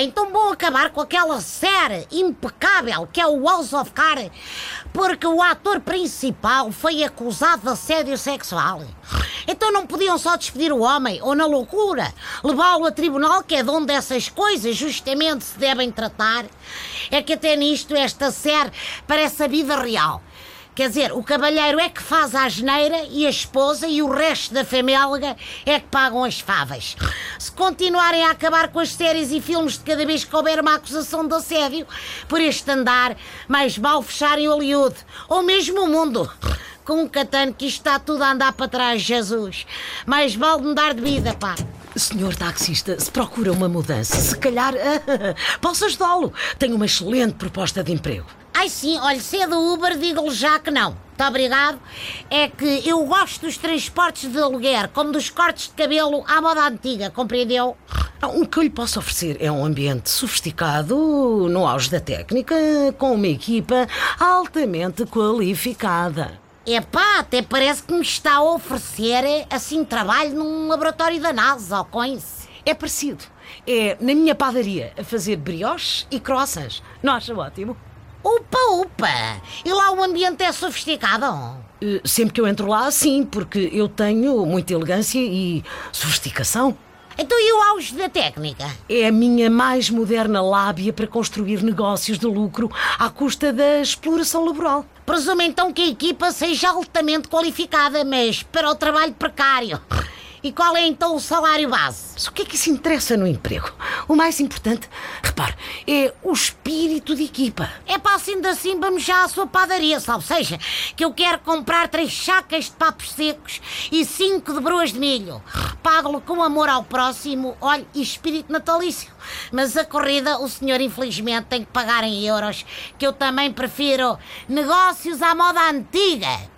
então vão acabar com aquela série impecável que é o House of Cards, porque o ator principal foi acusado de assédio sexual. Então não podiam só despedir o homem, ou na loucura, levá-lo a tribunal, que é de onde essas coisas justamente se devem tratar. É que até nisto esta série parece a vida real. Quer dizer, o cavalheiro é que faz a asneira e a esposa e o resto da família é que pagam as favas. Se continuarem a acabar com as séries e filmes de cada vez que houver uma acusação de assédio, por este andar, mais mal fecharem Hollywood, ou mesmo o mundo. Com um catano que isto está tudo a andar para trás, Jesus. Mais vale mudar de vida, pá. Senhor taxista, se procura uma mudança, se calhar posso ajudá-lo. Tenho uma excelente proposta de emprego. Ai sim, olha, se é do Uber, digo-lhe já que não. Muito obrigado. É que eu gosto dos transportes de aluguer, como dos cortes de cabelo à moda antiga, compreendeu? O que eu lhe posso oferecer é um ambiente sofisticado, no auge da técnica, com uma equipa altamente qualificada. Epá, até parece que me está a oferecer assim trabalho num laboratório da NASA, ou com isso. É parecido. É na minha padaria a fazer brioches e croissants. Não acha ótimo? Upa, upa! E lá o ambiente é sofisticado? Eh, sempre que eu entro lá, sim, porque eu tenho muita elegância e sofisticação. Então e o auge da técnica? É a minha mais moderna lábia para construir negócios de lucro à custa da exploração laboral. Presumo então que a equipa seja altamente qualificada, mas para o trabalho precário. E qual é então o salário base? Mas o que é que isso interessa no emprego? O mais importante, repare, é o espírito de equipa. É para assim de assim vamos já à sua padaria, salvo seja, que eu quero comprar três chacas de papos secos e cinco de broas de milho. Pago-lo com amor ao próximo, olhe, e espírito natalício. Mas a corrida o senhor infelizmente tem que pagar em euros, que eu também prefiro negócios à moda antiga.